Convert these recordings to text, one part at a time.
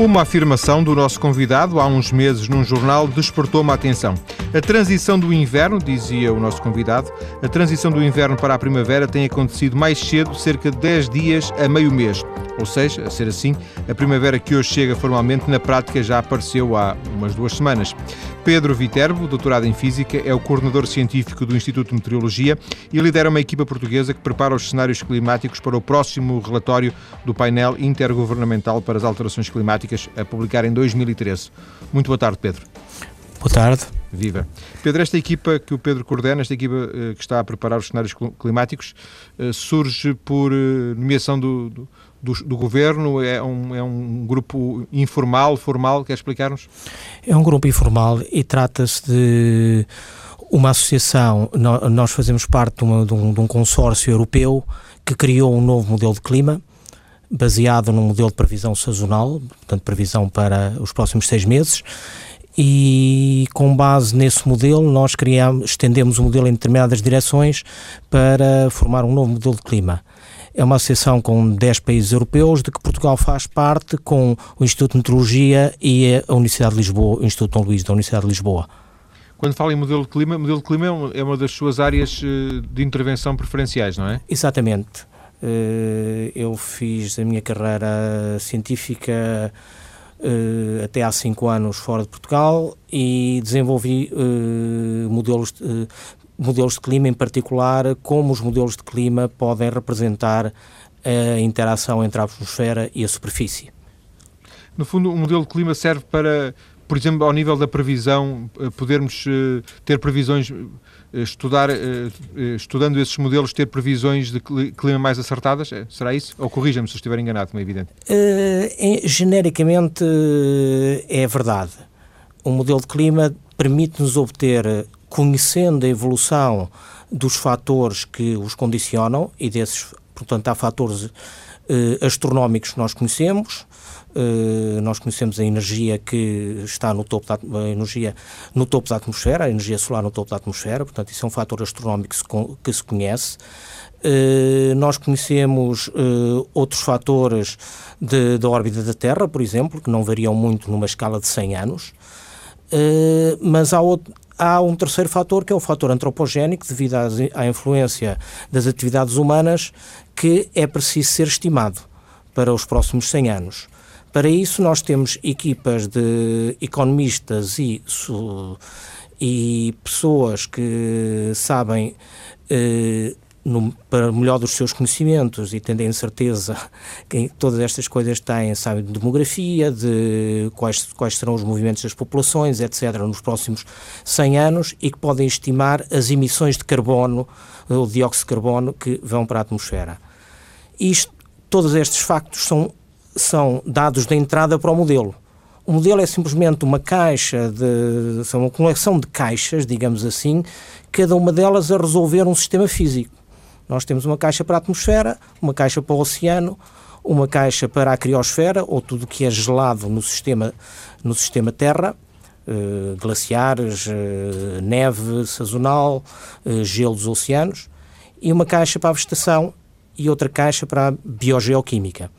Uma afirmação do nosso convidado há uns meses num jornal despertou-me a atenção. A transição do inverno, dizia o nosso convidado, a transição do inverno para a primavera tem acontecido mais cedo, cerca de 10 dias a meio mês. Ou seja, a ser assim, a primavera que hoje chega formalmente, na prática já apareceu há umas duas semanas. Pedro Viterbo, doutorado em Física, é o coordenador científico do Instituto de Meteorologia e lidera uma equipa portuguesa que prepara os cenários climáticos para o próximo relatório do painel intergovernamental para as alterações climáticas a publicar em 2013. Muito boa tarde, Pedro. Boa tarde. Viva. Pedro, esta equipa que o Pedro coordena, esta equipa eh, que está a preparar os cenários climáticos, eh, surge por eh, nomeação do, do do, do, governo? É um, é um grupo informal, formal? Quer explicar-nos? É um grupo informal e trata-se de uma associação. Nós fazemos parte de, uma, de, um, de um consórcio europeu que criou um novo modelo de clima baseado num modelo de previsão sazonal, portanto, previsão para os próximos seis meses. E com base nesse modelo, nós criamos, estendemos o modelo em determinadas direções para formar um novo modelo de clima. É uma associação com 10 países europeus, de que Portugal faz parte, com o Instituto de Meteorologia e a Universidade de Lisboa, o Instituto Dom Luís da Universidade de Lisboa. Quando fala em modelo de clima, modelo de clima é uma é das suas áreas eh, de intervenção preferenciais, não é? Exatamente. Eh, eu fiz a minha carreira científica eh, até há cinco anos fora de Portugal e desenvolvi modelos modelos de clima, em particular, como os modelos de clima podem representar a interação entre a atmosfera e a superfície. No fundo, o modelo de clima serve para, por exemplo, ao nível da previsão, eh, podermos eh, ter previsões, eh, estudar, estudando esses modelos, ter previsões de clima mais acertadas? Será isso? Ou corrija-me se estiver enganado, como é evidente. Uh, genericamente, é verdade. O modelo de clima permite-nos obter conhecendo a evolução dos fatores que os condicionam, e desses, portanto, há fatores eh, astronómicos que nós conhecemos, Uh, nós conhecemos a energia que está no topo da, energia no topo da atmosfera, a energia solar no topo da atmosfera, portanto isso é um fator astronómico que se, que se conhece. Uh, nós conhecemos uh, outros fatores da órbita da Terra, por exemplo, que não variam muito numa escala de 100 anos, mas há, outro, há um terceiro fator, que é o fator antropogénico, devido à, influência das atividades humanas, que é preciso ser estimado para os próximos 100 anos. Para isso, nós temos equipas de economistas e, e pessoas que sabem eh, no, para melhor dos seus conhecimentos e tendo em certeza que todas estas coisas têm, sabe, de demografia, de quais, quais serão os movimentos das populações, etc., nos próximos 100 anos e que podem estimar as emissões de carbono, o dióxido de carbono, que vão para a atmosfera. Isto, todos estes factos são, são dados de entrada para o modelo. O modelo é simplesmente uma caixa de. são uma coleção de caixas, digamos assim, cada uma delas a resolver um sistema físico. Nós temos uma caixa para a atmosfera, uma caixa para o oceano, uma caixa para a criosfera, ou tudo que é gelado no sistema, no sistema Terra, eh, glaciares, eh, neve sazonal, eh, gelo dos oceanos, e uma caixa para a vegetação e outra caixa para a biogeoquímica.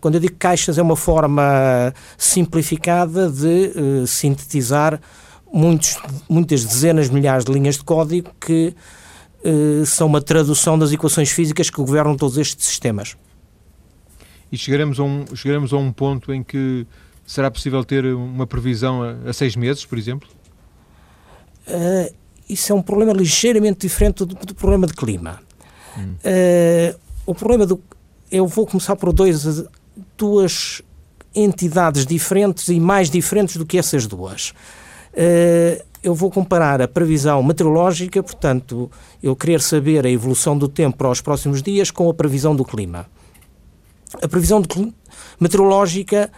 Quando eu digo caixas, é uma forma simplificada de eh, sintetizar muitos, muitas dezenas de milhares de linhas de código que eh, são uma tradução das equações físicas que governam todos estes sistemas. E chegaremos a um, chegaremos a um ponto em que será possível ter uma previsão a, a seis meses, por exemplo? Uh, isso é um problema ligeiramente diferente do, do problema de clima. Uh, o problema do. Eu vou começar por dois, duas entidades diferentes e mais diferentes do que essas duas. Uh, eu vou comparar a previsão meteorológica, portanto, eu querer saber a evolução do tempo para os próximos dias com a previsão do clima. A previsão meteorológica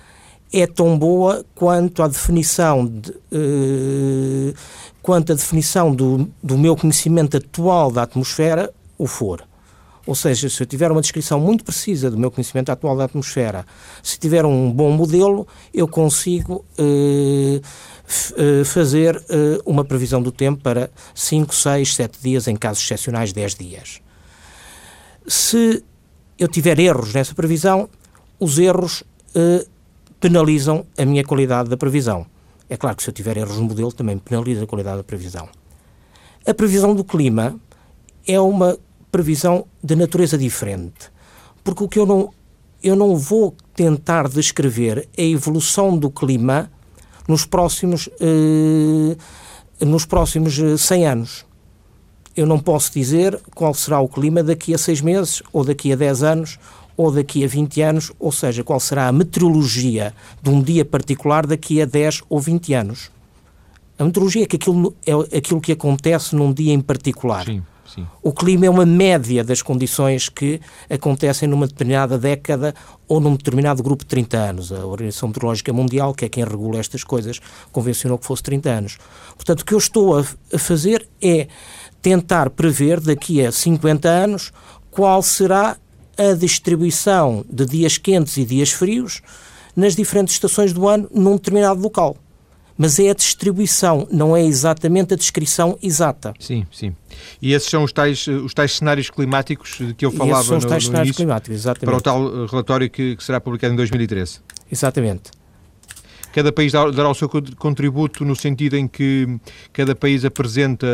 é tão boa quanto a definição de, uh, quanto a definição do, do meu conhecimento atual da atmosfera o for. Ou seja, se eu tiver uma descrição muito precisa do meu conhecimento atual da atmosfera, se tiver um bom modelo, eu consigo uh, uh, fazer uh, uma previsão do tempo para 5, 6, 7 dias, em casos excepcionais, 10 dias. Se eu tiver erros nessa previsão, os erros penalizam a minha qualidade da previsão. É claro que se eu tiver erros no modelo, também penaliza a qualidade da previsão. A previsão do clima é uma previsão de natureza diferente, porque o que eu não, eu não vou tentar descrever a evolução do clima nos próximos, eh, nos próximos 100 eh, anos. Eu não posso dizer qual será o clima daqui a seis meses, ou daqui a 10 anos, ou daqui a 20 anos, ou seja, qual será a meteorologia de um dia particular daqui a 10 ou 20 anos. A meteorologia é, que aquilo, é aquilo que acontece num dia em particular. Sim, sim. O clima é uma média das condições que acontecem numa determinada década ou num determinado grupo de 30 anos. A Organização Meteorológica Mundial, que é quem regula estas coisas, convencionou que fosse 30 anos. Portanto, o que eu estou a, a fazer é tentar prever daqui a 50 anos qual será a distribuição de dias quentes e dias frios nas diferentes estações do ano num determinado local. Mas é a distribuição, não é exatamente a descrição exata. Sim, sim. E esses são os tais, os tais cenários climáticos de que eu falava esses são os tais no, cenários início, climáticos, exatamente. para o tal relatório que, que será publicado em 2013. Exatamente. Cada país dará o seu contributo no sentido em que cada país apresenta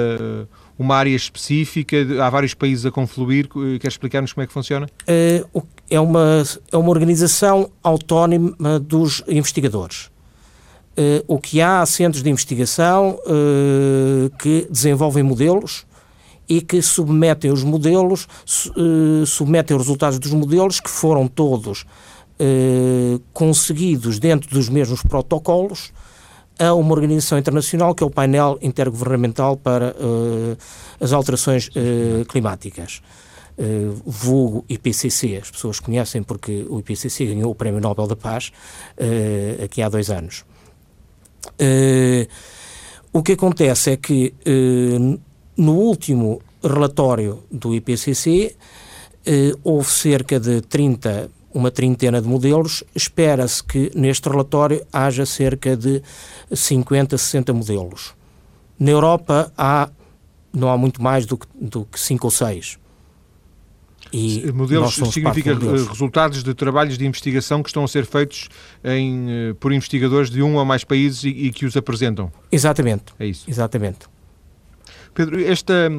uma área específica, há vários países a confluir. Quer explicar-nos como é que funciona? É uma, é uma organização autónoma dos investigadores. É, o que há centros de investigação é, que desenvolvem modelos e que submetem os modelos, submetem os resultados dos modelos que foram todos conseguidos dentro dos mesmos protocolos a uma organização internacional que é o painel intergovernamental para uh, as alterações uh, climáticas. Uh, vulgo IPCC, as pessoas conhecem porque o IPCC ganhou o Prémio Nobel da Paz uh, aqui há dois anos. O que acontece é que no último relatório do IPCC houve cerca de 30 uma trintena de modelos. Espera-se que neste relatório haja cerca de 50, 60 modelos. Na Europa há, não há muito mais do que, do que 5 ou 6. E modelos significa resultados de trabalhos de investigação que estão a ser feitos em, eh, por investigadores de um ou mais países e, e que os apresentam. Exatamente. É isso. Exatamente. Pedro, esta,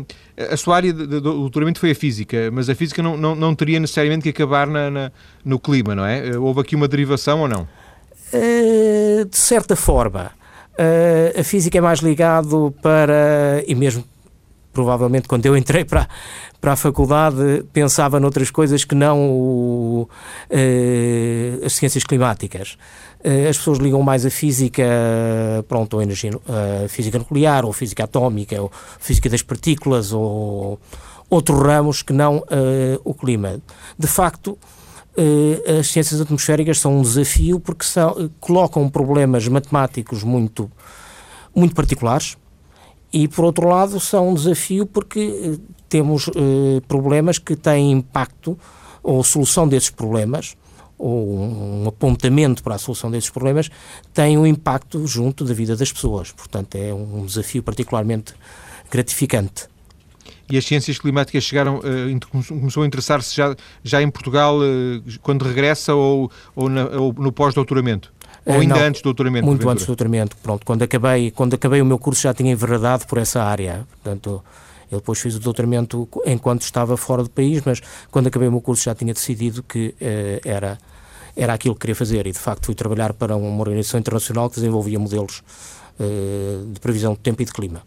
a sua área de, doutoramento foi a física, mas a física não, não, não teria necessariamente que acabar na, na, no clima, não é? Houve aqui uma derivação ou não? Uh, de certa forma. Uh, a física é mais ligado para, e mesmo provavelmente quando eu entrei para, para a faculdade pensava noutras coisas que não o, uh, as ciências climáticas. Uh, as pessoas ligam mais a física, pronto, ou energia, a física nuclear, ou física atómica, ou física das partículas, ou outros ramos que não o clima. De facto, as ciências atmosféricas são um desafio porque são, colocam problemas matemáticos muito, muito particulares, e, por outro lado, são um desafio porque eh, temos eh, problemas que têm impacto, ou solução desses problemas, ou um apontamento para a solução desses problemas, tem um impacto junto da vida das pessoas. Portanto, é um desafio particularmente gratificante. E as ciências climáticas chegaram, uh, começou a interessar-se já, já em Portugal uh, quando regressa ou, ou, na, ou no pós-doutoramento? Ou ainda Não, antes do doutoramento? Muito antes do doutoramento. Pronto, quando acabei, quando acabei o meu curso já tinha enveredado por essa área. Portanto, eu depois fiz o doutoramento enquanto estava fora do país, mas quando acabei o meu curso já tinha decidido que uh, era, era aquilo que queria fazer e, de facto, fui trabalhar para uma organização internacional que desenvolvia modelos uh, de previsão de tempo e de clima.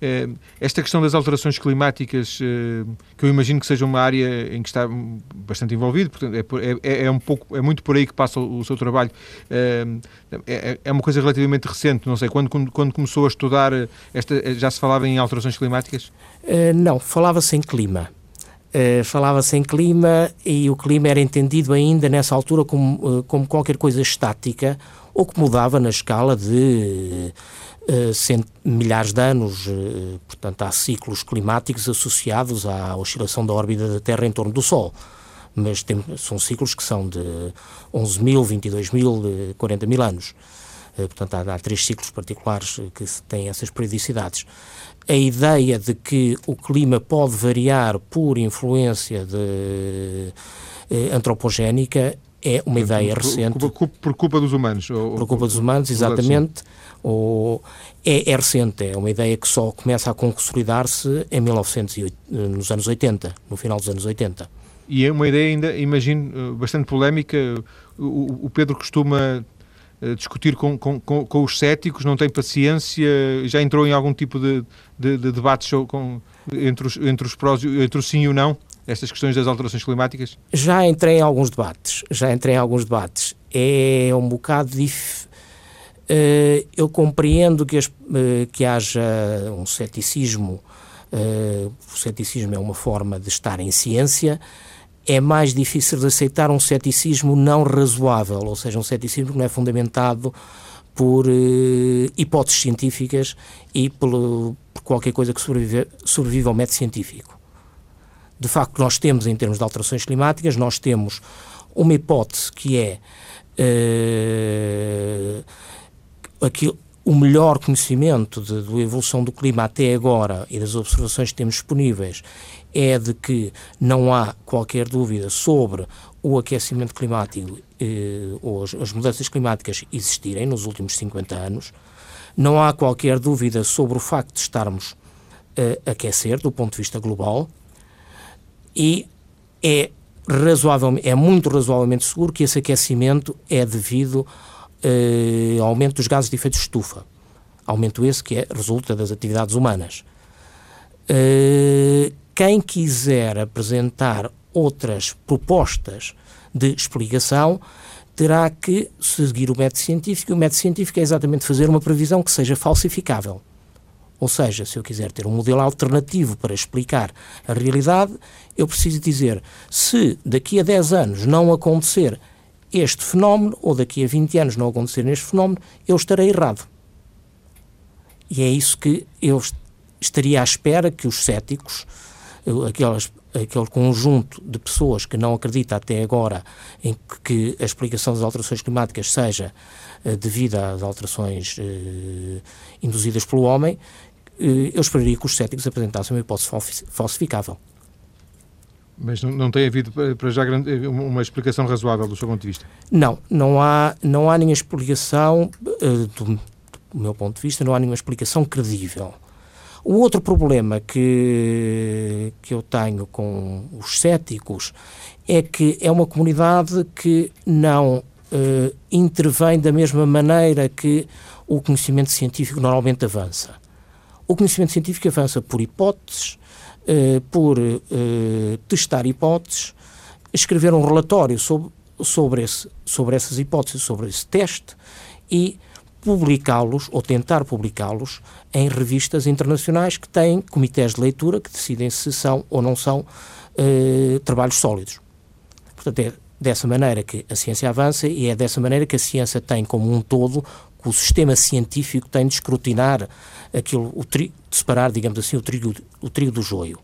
Eh, esta questão das alterações climáticas, eh, que eu imagino que seja uma área em que está bastante envolvido, portanto, é, é, é um pouco, é muito por aí que passa o, seu trabalho. Eh, é, é, uma coisa relativamente recente, não sei, quando, quando começou a estudar, esta, já se falava em alterações climáticas? não, falava-se em clima. Uh, falava-se em clima e o clima era entendido ainda nessa altura como, uh, como qualquer coisa estática ou que mudava na escala de cent, milhares de anos. Uh, portanto, há ciclos climáticos associados à oscilação da órbita da Terra em torno do Sol. Mas tem, são ciclos que são de 11 mil, 22 mil, 40 mil anos. Portanto, há, há, três ciclos particulares que têm essas periodicidades. A ideia de que o clima pode variar por influência de, antropogénica é uma ideia por, recente. Por, por, culpa dos humanos. Ou, por culpa dos humanos, exatamente. Ou, é, é, recente, é uma ideia que só começa a consolidar-se em 1908, nos anos 80, no final dos anos 80. E é uma ideia ainda, imagino, bastante polémica. O, o Pedro costuma eh, discutir com, com, com, os céticos, não tem paciência, já entrou em algum tipo de, de, de debates com, entre, os, entre os prós, entre o sim e o não? estas questões das alterações climáticas? Já entrei em alguns debates, já entrei em alguns debates. É um bocado difícil. Uh, eu compreendo que, as, uh, que haja um ceticismo. Uh, o ceticismo é uma forma de estar em ciência. É mais difícil de aceitar um ceticismo não razoável, ou seja, um ceticismo que não é fundamentado por hipóteses científicas e por, por qualquer coisa que sobrevive, sobrevive ao método científico de facto nós temos em termos de alterações climáticas, nós temos uma hipótese que é uh, aquilo, o melhor conhecimento da evolução do clima até agora e das observações que temos disponíveis é de que não há qualquer dúvida sobre o aquecimento climático eh, ou as, as, mudanças climáticas existirem nos últimos 50 anos. Não há qualquer dúvida sobre o facto de estarmos eh, a aquecer do ponto de vista global e é razoavelmente, é muito razoavelmente seguro que esse aquecimento é devido eh, aumento dos gases de efeito de estufa. Aumento esse que é, resulta das atividades humanas. Eh, quem quiser apresentar outras propostas de explicação terá que seguir o método científico. O método científico é exatamente fazer uma previsão que seja falsificável. Ou seja, se eu quiser ter um modelo alternativo para explicar a realidade, eu preciso dizer se daqui a 10 anos não acontecer este fenómeno, ou daqui a 20 anos não acontecer este fenómeno, eu estarei errado. E é isso que eu estaria à espera que os céticos, aquelas, aquele conjunto de pessoas que não acredita até agora em que a explicação das alterações climáticas seja uh, devido às alterações uh, induzidas pelo homem, eh, eu esperaria que os céticos apresentassem uma hipótese falsificável. Mas não, não tem havido, para já, uma explicação razoável do seu ponto de vista? Não, não há, não há nenhuma explicação, uh, do, do, meu ponto de vista, não há nenhuma explicação credível. O outro problema que, que eu tenho com os céticos é que é uma comunidade que não uh, intervém da mesma maneira que o conhecimento científico normalmente avança. O conhecimento científico avança por hipóteses, eh, por eh, testar hipóteses, escrever um relatório sobre, sobre, esse, sobre essas hipóteses, sobre esse teste e publicá-los ou tentar publicá-los em revistas internacionais que têm comitês de leitura que decidem se são ou não são eh, trabalhos sólidos. Portanto, é dessa maneira que a ciência avança e é dessa maneira que a ciência tem como um todo que o sistema científico tem de escrutinar aquilo, o tri, de separar, digamos assim, o trigo, o trigo do joio.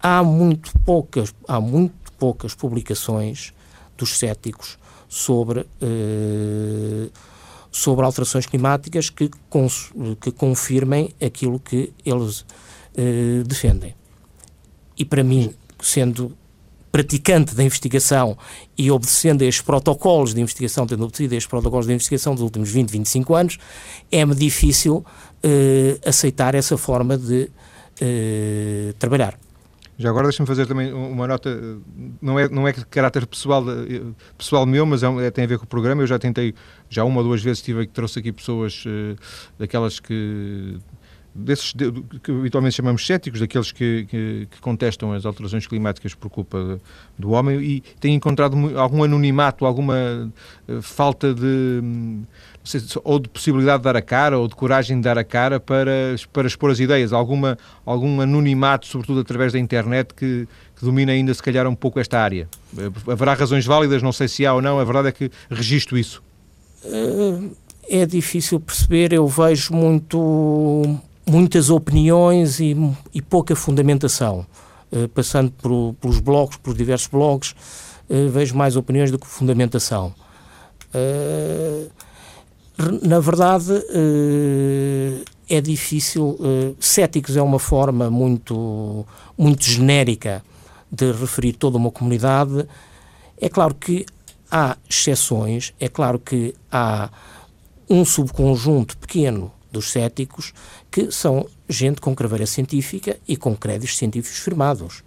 Há muito poucas, há muito poucas publicações dos céticos sobre, eh, sobre alterações climáticas que, cons, que confirmem aquilo que eles eh, defendem. E para mim, sendo praticante da investigação e obedecendo a estes protocolos de investigação, tendo obedecido a estes protocolos de investigação dos últimos 20, 25 anos, é-me difícil uh, aceitar essa forma de trabalhar. Já agora deixa-me fazer também uma nota, não é, não é de caráter pessoal, pessoal meu, mas é, é, tem a ver com o programa. Eu já tentei, já uma ou duas vezes tive, trouxe aqui pessoas uh, daquelas que desses de, que habitualmente chamamos céticos, daqueles que, que, que, contestam as alterações climáticas por culpa do homem e têm encontrado algum anonimato, alguma falta de ou de possibilidade de dar a cara ou de coragem de dar a cara para, para expor as ideias, alguma, algum anonimato, sobretudo através da internet, que, que domina ainda se calhar um pouco esta área. Eh, haverá razões válidas, não sei se há ou não, a verdade é que registro isso. Eh, é difícil perceber, eu vejo muito muitas opiniões e, e pouca fundamentação. Uh, passando por, pelos blogs, por diversos blogs, uh, vejo mais opiniões do que fundamentação. Uh, na verdade, é difícil. céticos é uma forma muito, muito genérica de referir toda uma comunidade. É claro que há exceções, é claro que há um subconjunto pequeno dos céticos que são gente com craveira científica e com créditos científicos firmados.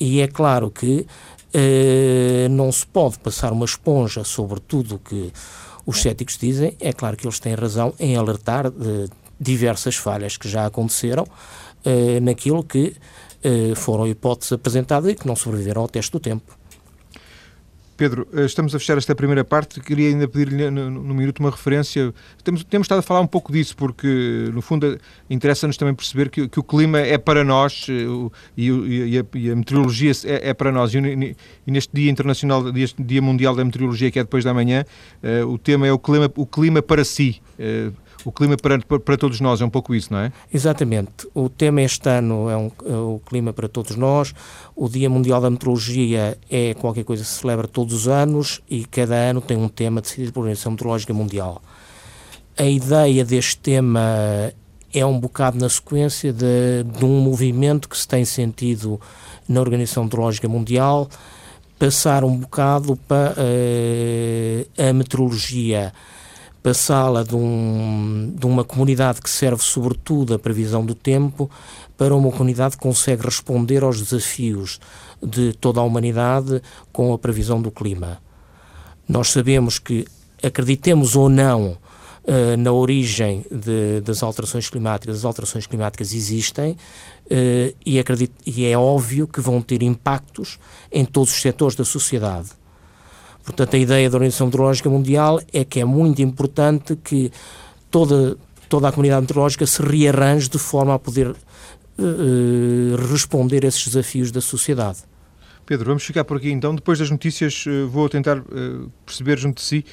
E é claro que eh, não se pode passar uma esponja sobre tudo que os céticos dizem. É claro que eles têm razão em alertar de diversas falhas que já aconteceram eh, naquilo que eh, foram hipóteses apresentadas e que não sobreviveram ao teste do tempo. Pedro, eh, estamos a fechar esta primeira parte. Queria ainda pedir-lhe no, no, minuto uma referência. Temos, temos estado a falar um pouco disso, porque, no fundo, interessa-nos também perceber que, que, o clima é para nós eh, e, e, a, e a, meteorologia é, é, para nós. E, e, neste Dia Internacional, este Dia Mundial da Meteorologia, que é depois da manhã, uh, o tema é o clima, o clima para si. Uh, o clima para, para, todos nós, é um pouco isso, não é? Exatamente. O tema este ano é, um, é, o clima para todos nós. O Dia Mundial da Meteorologia é qualquer coisa que se celebra todos os anos e cada ano tem um tema decidido pela Organização Meteorológica Mundial. A ideia deste tema é um bocado na sequência de, de um movimento que se tem sentido na Organização Meteorológica Mundial, passar um bocado para uh, a meteorologia passá-la de, um, de uma comunidade que serve sobretudo a previsão do tempo para uma comunidade que consegue responder aos desafios de toda a humanidade com a previsão do clima. Nós sabemos que, acreditemos ou não uh, na origem de, das alterações climáticas, as alterações climáticas existem uh, e, acredito, e é óbvio que vão ter impactos em todos os setores da sociedade. Portanto, a ideia da Organização Meteorológica Mundial é que é muito importante que toda, toda a comunidade meteorológica se rearranje de forma a poder uh, responder a esses desafios da sociedade. Pedro, vamos ficar por aqui então. Depois das notícias, vou tentar perceber junto de si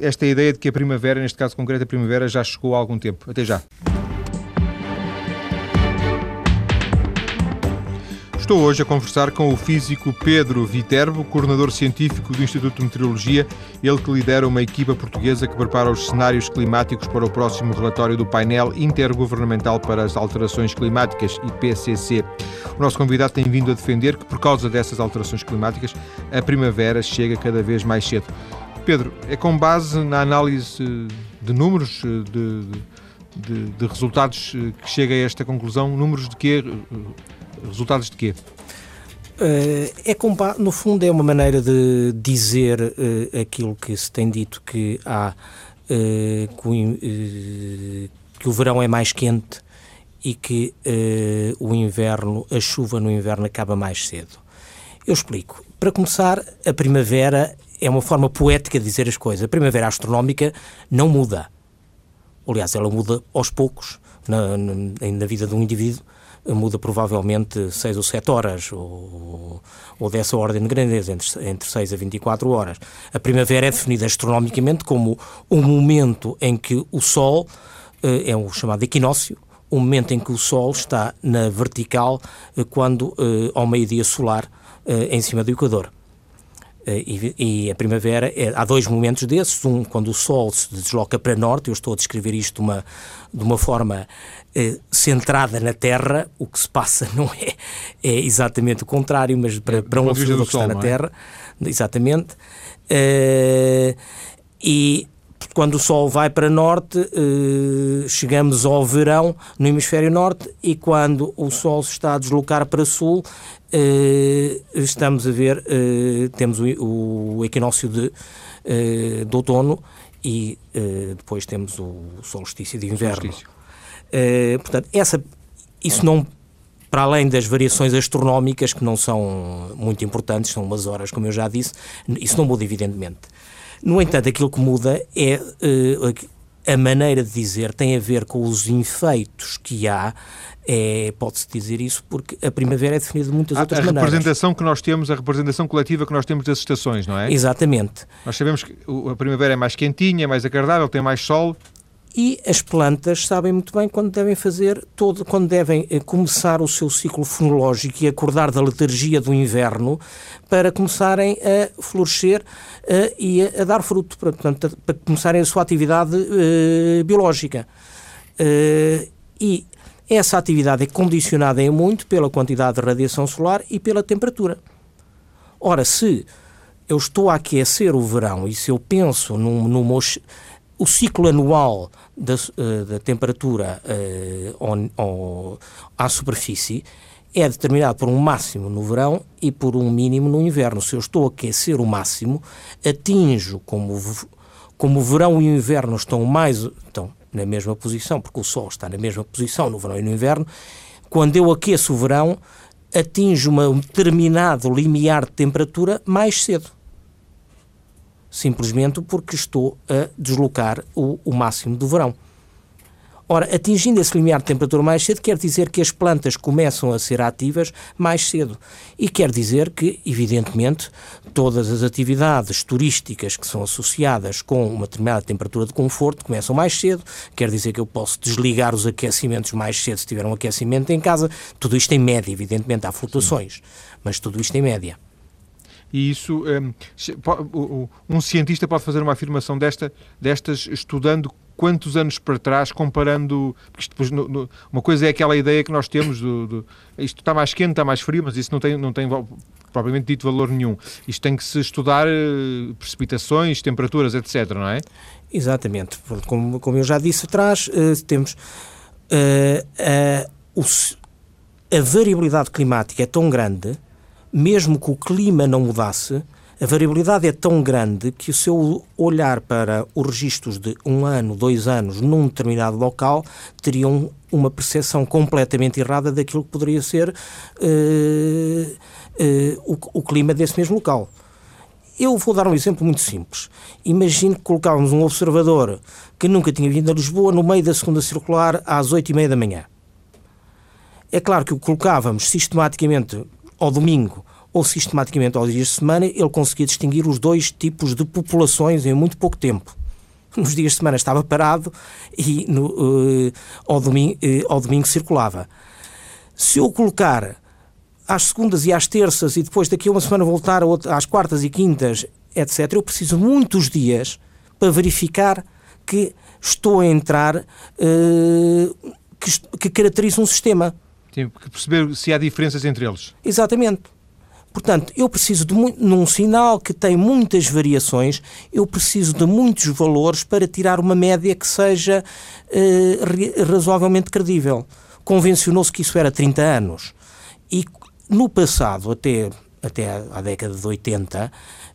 esta ideia de que a primavera, neste caso concreto, a primavera já chegou há algum tempo. Até já. Estou hoje a conversar com o físico Pedro Viterbo, coordenador científico do Instituto de Meteorologia, ele que lidera uma equipa portuguesa que prepara os cenários climáticos para o próximo relatório do painel intergovernamental para as alterações climáticas, IPCC. O nosso convidado tem vindo a defender que, por causa dessas alterações climáticas, a primavera chega cada vez mais cedo. Pedro, é com base na análise de números, de, de, de resultados que chega a esta conclusão? Números de quê? Resultados de quê? Uh, é no fundo é uma maneira de dizer uh, aquilo que se tem dito que há uh, que, que, o verão é mais quente e que o inverno, a chuva no inverno acaba mais cedo. Eu explico. Para começar, a primavera é uma forma poética de dizer as coisas. A primavera astronómica não muda. Aliás, ela muda aos poucos na, na, na vida de um indivíduo muda provavelmente 6 ou 7 horas, ou, ou dessa ordem de grandeza, entre, entre 6 a 24 horas. A primavera é definida astronomicamente como um momento em que o Sol, eh, é o chamado equinócio, o momento em que o Sol está na vertical eh, quando eh, ao meio-dia solar em cima do Equador. E, e, a primavera, é, há dois momentos desses, um quando o Sol se desloca para norte, eu estou a descrever isto de uma, de uma forma eh, centrada na Terra, o que se passa não é, é exatamente o contrário, mas para, para um observador que está na é? Terra, exatamente. Eh, e quando o Sol vai para norte, eh, chegamos ao verão no hemisfério norte e quando o Sol se está a deslocar para sul, eh, estamos a ver, eh, temos o, o equinócio de, de outono e depois temos o solstício de inverno. Solstício. Portanto, essa, isso não, para além das variações astronómicas, que não são muito importantes, são umas horas, como eu já disse, isso não muda, evidentemente. No entanto, aquilo que muda é uh, a maneira de dizer tem a ver com os efeitos que há é, pode-se dizer isso porque a primavera é definida de muitas outras a maneiras. A representação que nós temos, a representação coletiva que nós temos das estações, não é? Exatamente. Nós sabemos que a primavera é mais quentinha, é mais agradável, tem mais sol, e as plantas sabem muito bem quando devem fazer todo, quando devem eh, começar o seu ciclo fonológico e acordar da letargia do inverno para começarem a florescer uh, e a, a, dar fruto, portanto, para começarem a sua atividade uh, biológica. Uh, e essa atividade é condicionada em muito pela quantidade de radiação solar e pela temperatura. Ora, se eu estou a aquecer o verão e se eu penso num, num o ciclo anual da, uh, da temperatura uh, à superfície é determinado por um máximo no verão e por um mínimo no inverno. Se eu estou a aquecer o máximo, atinjo, como, como o verão e o inverno estão mais estão na mesma posição, porque o Sol está na mesma posição no verão e no inverno, quando eu aqueço o verão, atinjo um determinado limiar de temperatura mais cedo simplesmente porque estou a deslocar o, o máximo do verão. Ora, atingindo esse limiar de temperatura mais cedo, quer dizer que as plantas começam a ser ativas mais cedo. E quer dizer que, evidentemente, todas as atividades turísticas que são associadas com uma determinada temperatura de conforto começam mais cedo. Quer dizer que eu posso desligar os aquecimentos mais cedo se tiver um aquecimento em casa. Tudo isto em média, evidentemente, há flutuações, mas tudo isto em média e isso um, um cientista pode fazer uma afirmação desta, destas estudando quantos anos para trás, comparando. Porque depois, no, no, uma coisa é aquela ideia que nós temos do, do, isto está mais quente, está mais frio, mas isso não tem, não tem propriamente dito valor nenhum. Isto tem que se estudar uh, precipitações, temperaturas, etc., não é? Exatamente. Como, como eu já disse atrás, uh, temos uh, o, a variabilidade climática é tão grande mesmo que o clima não mudasse, a variabilidade é tão grande que o seu olhar para os registros de um ano, dois anos, num determinado local, teriam uma percepção completamente errada daquilo que poderia ser uh, uh, o, o clima desse mesmo local. Eu vou dar um exemplo muito simples. Imagine que colocávamos um observador que nunca tinha vindo a Lisboa no meio da segunda circular às oito e meia da manhã. É claro que o colocávamos sistematicamente ao domingo ou sistematicamente aos dias de semana, ele conseguia distinguir os dois tipos de populações em muito pouco tempo. Nos dias de semana estava parado e no, uh, ao, domingo, uh, ao domingo circulava. Se eu colocar às segundas e às terças e depois daqui a uma semana voltar às quartas e quintas, etc., eu preciso muitos dias para verificar que estou a entrar, uh, que, que caracteriza um sistema. Tem que perceber se há diferenças entre eles. Exatamente. Portanto, eu preciso de num sinal que tem muitas variações, eu preciso de muitos valores para tirar uma média que seja uh, razoavelmente credível. Convencionou-se que isso era 30 anos. E no passado, até, até à década de 80,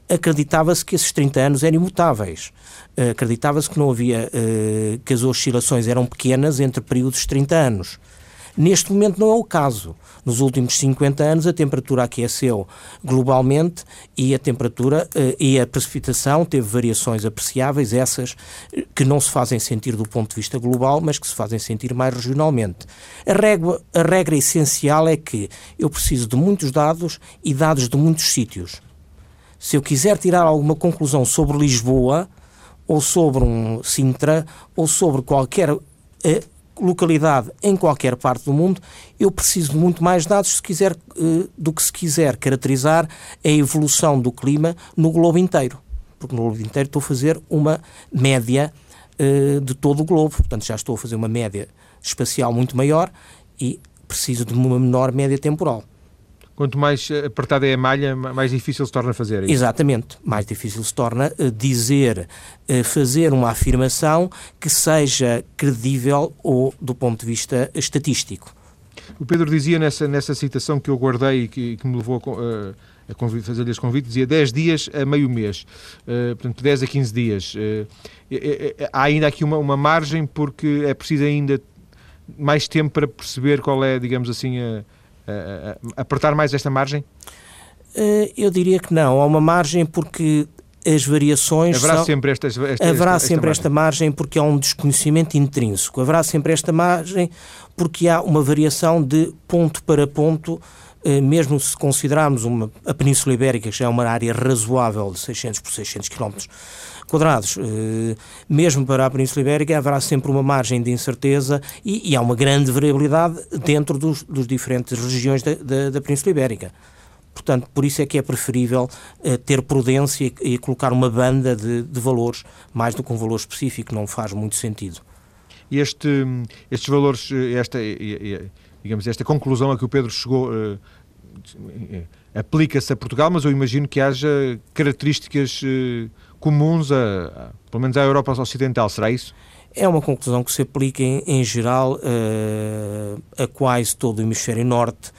acreditava-se que esses 30 anos eram imutáveis. Uh, acreditava-se que não havia, uh, que as oscilações eram pequenas entre períodos de 30 anos. Neste momento não é o caso. Nos últimos 50 anos a temperatura aqueceu globalmente e a temperatura uh, e a precipitação teve variações apreciáveis, essas eh, que não se fazem sentir do ponto de vista global, mas que se fazem sentir mais regionalmente. A regra, a regra essencial é que eu preciso de muitos dados e dados de muitos sítios. Se eu quiser tirar alguma conclusão sobre Lisboa, ou sobre um Sintra, ou sobre qualquer uh, localidade em qualquer parte do mundo, eu preciso de muito mais dados se quiser, eh, do que se quiser caracterizar a evolução do clima no globo inteiro. Porque no globo inteiro estou a fazer uma média eh, de todo o globo, portanto já estou a fazer uma média espacial muito maior e preciso de uma menor média temporal. Quanto mais apertada é a malha, mais difícil se torna fazer isso. Exatamente. Mais difícil se torna eh, dizer, eh, fazer uma afirmação que seja credível ou do ponto de vista estatístico. O Pedro dizia nessa, nessa citação que eu guardei e que, que me levou a, a fazer-lhe esse convite, dizia 10 dias a meio mês, uh, portanto 10 a 15 dias. Uh, há ainda aqui uma, uma margem porque é preciso ainda mais tempo para perceber qual é, digamos assim, a apertar mais esta margem? Eh, eu diria que não. Há uma margem porque as variações. Haverá são... sempre, esta, esta, Haverá esta, sempre esta margem. margem porque há um desconhecimento intrínseco. Haverá sempre esta margem porque há uma variação de ponto para ponto, eh, mesmo se considerarmos uma, a Península Ibérica, que já é uma área razoável de 600 por 600 km quadrados. Eh, mesmo para a Península Ibérica haverá sempre uma margem de incerteza e, e há uma grande variabilidade dentro dos, dos diferentes regiões da, da, da, Península Ibérica. Portanto, por isso é que é preferível uh, ter prudência e, e, colocar uma banda de, de, valores, mais do que um valor específico, não faz muito sentido. Este, estes valores, esta, digamos, esta conclusão a que o Pedro chegou, uh, aplica-se a Portugal, mas eu imagino que haja características comuns, a, a, pelo menos à Europa Ocidental, será isso? É uma conclusão que se aplica em, em geral uh, a quase todo o hemisfério norte.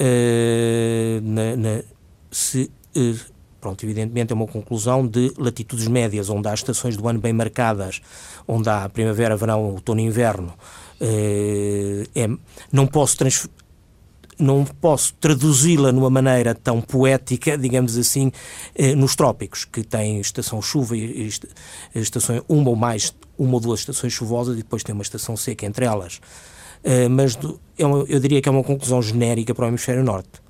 Uh, na, na, se, uh, pronto, evidentemente é uma conclusão de latitudes médias, onde há estações do ano bem marcadas, onde há primavera, verão, outono e inverno. É, não posso não posso traduzi-la numa maneira tão poética, digamos assim, eh, nos trópicos, que tem estação chuva e estação, uma ou mais, uma ou duas estações chuvosas e depois tem uma estação seca entre elas. Eh, mas é eu diria que é uma conclusão genérica para o hemisfério norte.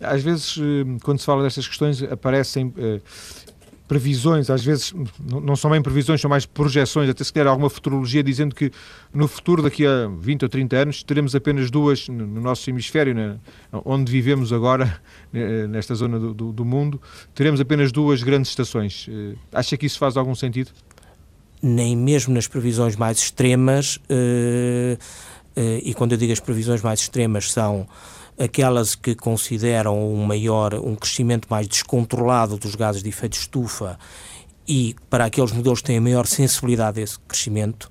Às vezes, eh, quando se fala destas questões, aparecem previsões, às vezes não são bem previsões, são mais projeções, até se calhar alguma futurologia dizendo que no futuro, daqui a 20 ou 30 anos, teremos apenas duas no nosso hemisfério, né, onde vivemos agora, né, nesta zona do, do, do, mundo, teremos apenas duas grandes estações. Eh, acha que isso faz algum sentido? Nem mesmo nas previsões mais extremas, uh, uh, e quando eu digo as previsões mais extremas são aquelas que consideram um maior, um crescimento mais descontrolado dos gases de efeito estufa e para aqueles modelos que têm a maior sensibilidade a esse crescimento,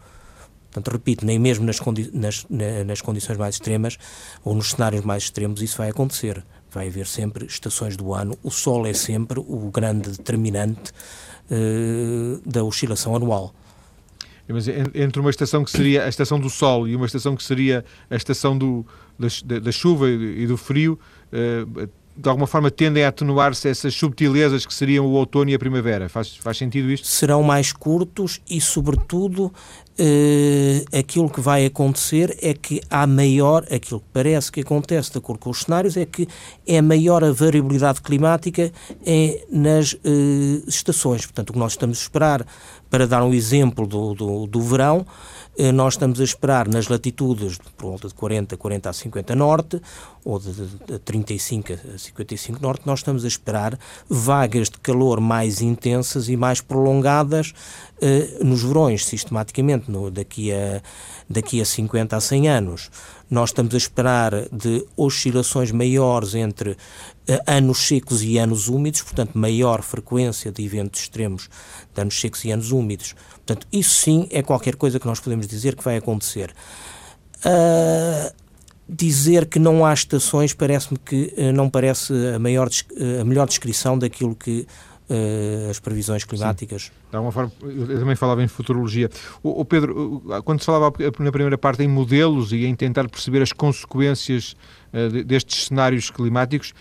portanto, repito, nem mesmo nas, condi nas, nas condições mais extremas ou nos cenários mais extremos isso vai acontecer. Vai haver sempre estações do ano, o Sol é sempre o grande determinante uh, da oscilação anual. Mas entre uma estação que seria a estação do sol e uma estação que seria a estação do, da, da chuva e do frio, eh, de alguma forma tendem a atenuar-se essas subtilezas que seriam o outono e a primavera. Faz, faz sentido isto? Serão mais curtos e, sobretudo, eh, aquilo que vai acontecer é que há maior, aquilo que parece que acontece de acordo com os cenários, é que é maior a variabilidade climática é, nas eh, estações. Portanto, o que nós estamos a esperar, para dar um exemplo do, do, do verão, eh, nós estamos a esperar nas latitudes de, por volta de 40, 40 a 50 norte, ou de, de 35 a 55 norte, nós estamos a esperar vagas de calor mais intensas e mais prolongadas nos verões, sistematicamente, no, daqui, a, daqui a 50 a 100 anos. Nós estamos a esperar de oscilações maiores entre uh, anos secos e anos úmidos, portanto, maior frequência de eventos extremos de anos secos e anos úmidos. Portanto, isso sim é qualquer coisa que nós podemos dizer que vai acontecer. Uh, dizer que não há estações parece-me que uh, não parece a, maior, a melhor descrição daquilo que uh, as previsões climáticas. Sim. De alguma forma, eu também falava em futurologia. O, o, Pedro, quando se falava na primeira parte em modelos e em tentar perceber as consequências uh, destes cenários climáticos,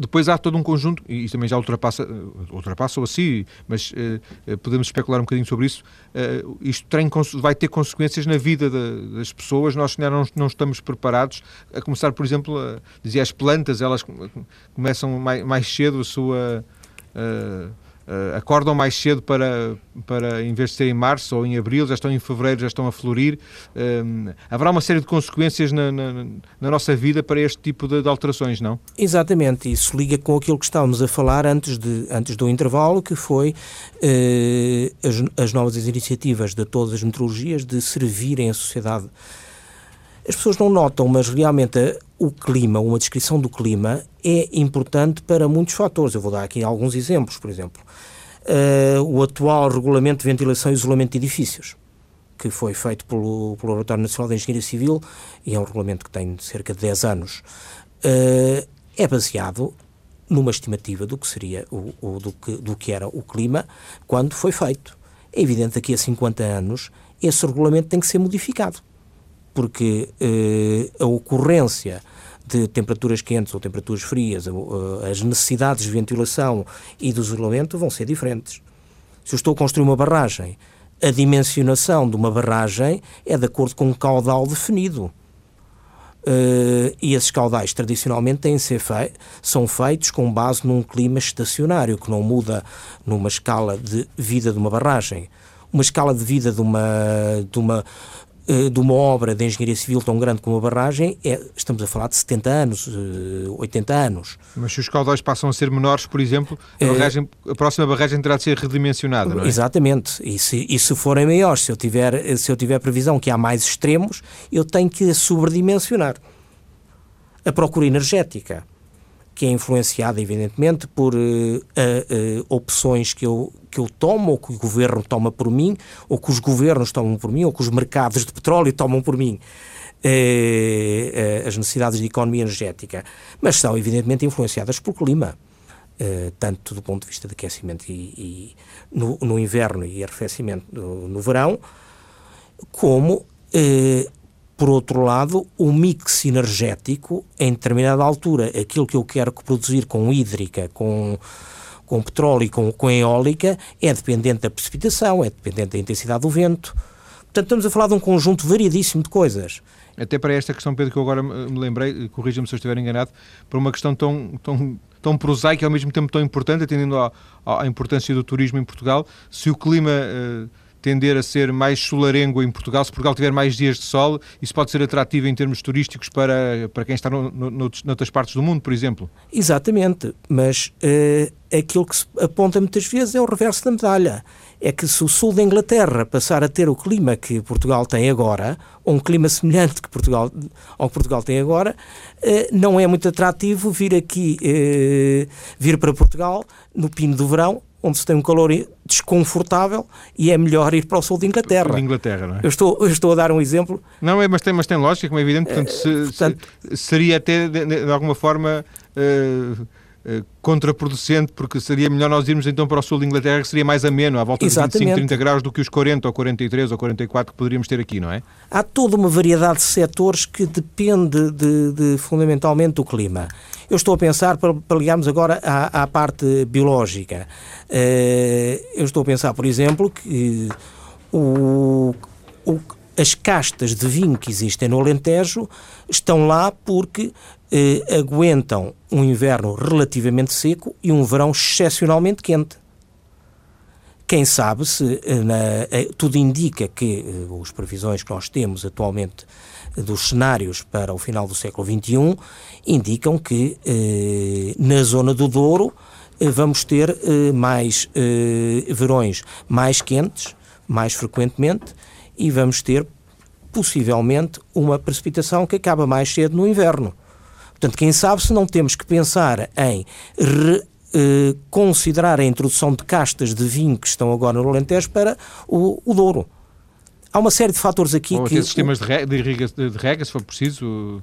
depois, há todo um conjunto, e isso também já ultrapassa, ultrapassa ou assim, mas uh, podemos especular um bocadinho sobre isso. Uh, isto tem, vai ter consequências na vida das pessoas, nós não, não estamos preparados. A começar, por exemplo, a, dizia as plantas, elas começam mais, mais cedo a sua uh, acordam mais cedo para, para, em vez de ser em março ou em abril, já estão em fevereiro, já estão a florir. Uh, haverá uma série de consequências na, na, na nossa vida para este tipo de, de, alterações, não? Exatamente, isso liga com aquilo que estávamos a falar antes, de, antes do intervalo, que foi as, as novas iniciativas de todas as meteorologias de servirem a sociedade as pessoas não notam, mas realmente o clima, uma descrição do clima, é importante para muitos fatores. Eu vou dar aqui alguns exemplos, por exemplo. Uh, o atual regulamento de ventilação e isolamento de edifícios, que foi feito pelo, pelo Laboratório Nacional de Engenharia Civil, e é um regulamento que tem cerca de 10 anos, uh, é baseado numa estimativa do que seria o, o, do, que, do que era o clima quando foi feito. É evidente que daqui a 50 anos esse regulamento tem que ser modificado porque eh, a ocorrência de temperaturas quentes ou temperaturas frias, eh, as necessidades de ventilação e do isolamento vão ser diferentes. Se eu estou a construir uma barragem, a dimensionação de uma barragem é de acordo com um caudal definido. Uh, e esses caudais tradicionalmente têm ser fei são feitos com base num clima estacionário, que não muda numa escala de vida de uma barragem. Uma escala de vida de uma, de uma de uma obra de engenharia civil tão grande como a barragem, é, estamos a falar de 70 anos, 80 eh, anos. Mas se os caudais passam a ser menores, por exemplo, a, eh, barragem, a próxima barragem terá de ser redimensionada, não é? Exatamente. E se, e se forem maiores, se eu, tiver, se eu tiver previsão que há mais extremos, eu tenho que sobredimensionar. A procura energética. Que é influenciada, evidentemente, por uh, uh, opções que eu, que eu tomo, ou que o governo toma por mim, ou que os governos tomam por mim, ou que os mercados de petróleo tomam por mim. as necessidades de economia energética, mas são evidentemente influenciadas pelo clima. tanto do ponto de vista de aquecimento e, e no, no, inverno e arrefecimento no, no verão, como por outro lado, o mix energético, em determinada altura, aquilo que eu quero produzir com hídrica, com, com petróleo e com, com eólica, é dependente da precipitação, é dependente da intensidade do vento. Portanto, estamos a falar de um conjunto variadíssimo de coisas. Até para esta questão, Pedro, que eu agora me lembrei, corrija-me se eu estiver enganado, para uma questão tão, tão, tão prosaica e ao mesmo tempo tão importante, atendendo à, à importância do turismo em Portugal, se o clima... Uh, tender a ser mais solarengo em Portugal, se Portugal tiver mais dias de sol, isso pode ser atrativo em termos turísticos para, para quem está no, no, noutras partes do mundo, por exemplo? Exatamente, mas uh, aquilo que se aponta muitas vezes é o reverso da medalha. É que se o sul da Inglaterra passar a ter o clima que Portugal tem agora, ou um clima semelhante que Portugal, ao que Portugal tem agora, uh, não é muito atrativo vir aqui, uh, vir para Portugal no pino do verão onde se tem um calor desconfortável e é melhor ir para o sul de Inglaterra. De Inglaterra, não é? Eu estou, eu estou a dar um exemplo. Não, é, mas tem, mas tem lógica, como é evidente. Portanto, se, portanto se, seria até, de, de, alguma forma... Uh, contraproducente, porque seria melhor nós irmos então para o sul de Inglaterra, que seria mais ameno, à volta Exatamente. de 25, 30 graus, do que os 40 ou 43 ou 44 que poderíamos ter aqui, não é? Há toda uma variedade de setores que depende de, de fundamentalmente do clima. Eu estou a pensar, para, para ligarmos agora à, à parte biológica, uh, eu estou a pensar, por exemplo, que o, o, as castas de vinho que existem no Alentejo estão lá porque eh, aguentam um inverno relativamente seco e um verão excepcionalmente quente. Quem sabe se eh, na, eh, tudo indica que eh, as previsões que nós temos atualmente dos cenários para o final do século XXI indicam que eh, na zona do Douro eh, vamos ter eh, mais eh, verões mais quentes, mais frequentemente, e vamos ter possivelmente uma precipitação que acaba mais cedo no inverno. Portanto, quem sabe se não temos que pensar em re, eh, considerar a introdução de castas de vinho que estão agora no Alentejo para o, o Douro. Há uma série de fatores aqui Ou que... sistemas de rega, de rega, se for preciso...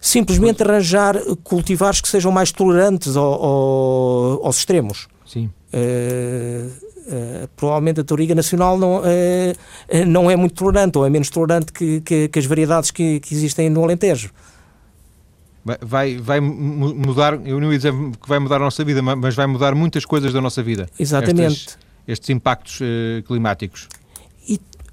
Simplesmente arranjar cultivares que sejam mais tolerantes ao, ao, aos extremos. Sim. Uh, uh, provavelmente a Toriga Nacional não, uh, não é muito tolerante, ou é menos tolerante que, que, que as variedades que, que existem no Alentejo vai, vai mudar, eu não ia dizer que vai mudar a nossa vida, mas vai mudar muitas coisas da nossa vida. Exatamente. Estes, estes impactos uh, climáticos.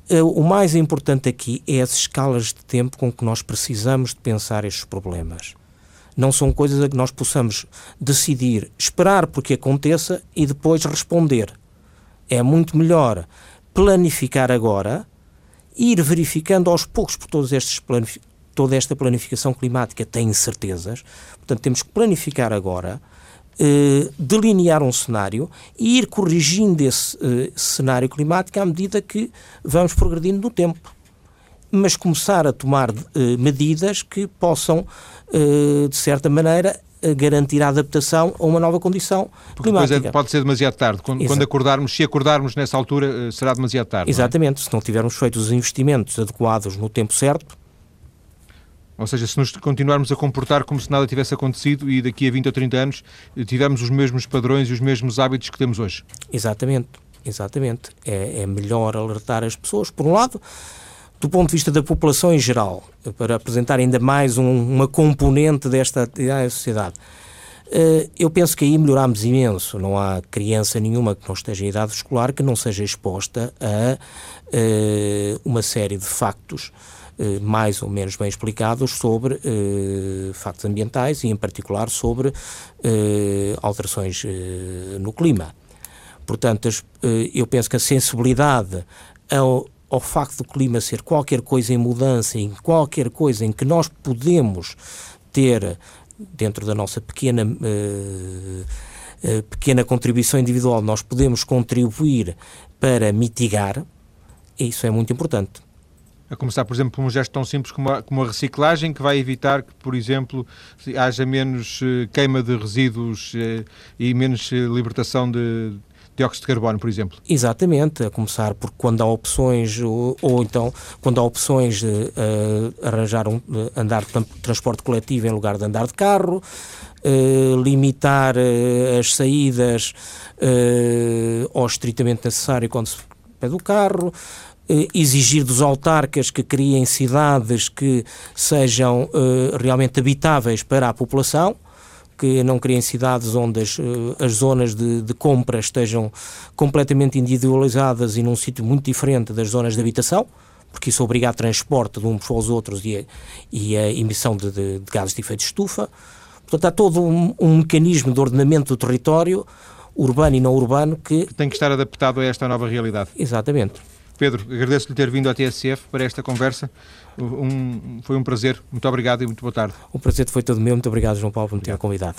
E uh, o mais importante aqui é as escalas de tempo com que nós precisamos de pensar estes problemas. Não são coisas a que nós possamos decidir, esperar porque aconteça e depois responder. É muito melhor planificar agora, ir verificando aos poucos por todos estes toda esta planificação climática tem incertezas, portanto temos que planificar agora, eh, delinear um cenário e ir corrigindo esse eh, cenário climático à medida que vamos progredindo no tempo. Mas começar a tomar eh, medidas que possam, de certa maneira, garantir a adaptação a uma nova condição Porque climática. Depois é, pode ser demasiado tarde. Quando, quando, acordarmos, se acordarmos nessa altura, será demasiado tarde. É? Exatamente. É? Se não tivermos feito os investimentos adequados no tempo certo, ou seja, se nos continuarmos a comportar como se nada tivesse acontecido e daqui a 20 ou 30 anos tivermos os mesmos padrões e os mesmos hábitos que temos hoje. Exatamente, exatamente. É, é melhor alertar as pessoas, por um lado, do ponto de vista da população em geral, para apresentar ainda mais um, uma componente desta sociedade. Uh, eu penso que aí melhorámos imenso. Não há criança nenhuma que não esteja em idade escolar que não seja exposta a uh, uma série de factos eh, mais ou menos bem explicados sobre eh, factos ambientais e, em particular, sobre eh, alterações no clima. Portanto, eu penso que a sensibilidade ao, ao facto do clima ser qualquer coisa em mudança, em qualquer coisa em que nós podemos ter, dentro da nossa pequena, pequena contribuição individual, nós podemos contribuir para mitigar, isso é muito importante. A começar, por exemplo, por um gesto tão simples como a, como a reciclagem, que vai evitar que, por exemplo, haja menos uh, queima de resíduos uh, e menos uh, libertação de dióxido de carbono, por exemplo. Exatamente, a começar por quando há opções, ou, ou então quando há opções de arranjar um, andar de transporte coletivo em lugar de andar de carro, limitar as saídas ao estritamente necessário quando se pede o carro, eh, exigir dos autarcas que criem cidades que sejam uh, realmente habitáveis para a população, que não criem cidades onde as, uh, as zonas de, de, compra estejam completamente individualizadas e num sítio muito diferente das zonas de habitação, porque isso obriga a transporte de uns para os outros e a, e a emissão de, de, de, gases de efeito de estufa. Portanto, há todo um, um mecanismo de ordenamento do território, urbano e não urbano, que... Tem que estar adaptado a esta nova realidade. Exatamente. Pedro, agradeço-lhe ter vindo à TSF para esta conversa. Um, foi um prazer. Muito obrigado e muito boa tarde. O prazer foi todo meu. Muito obrigado, João Paulo, por me ter convidado.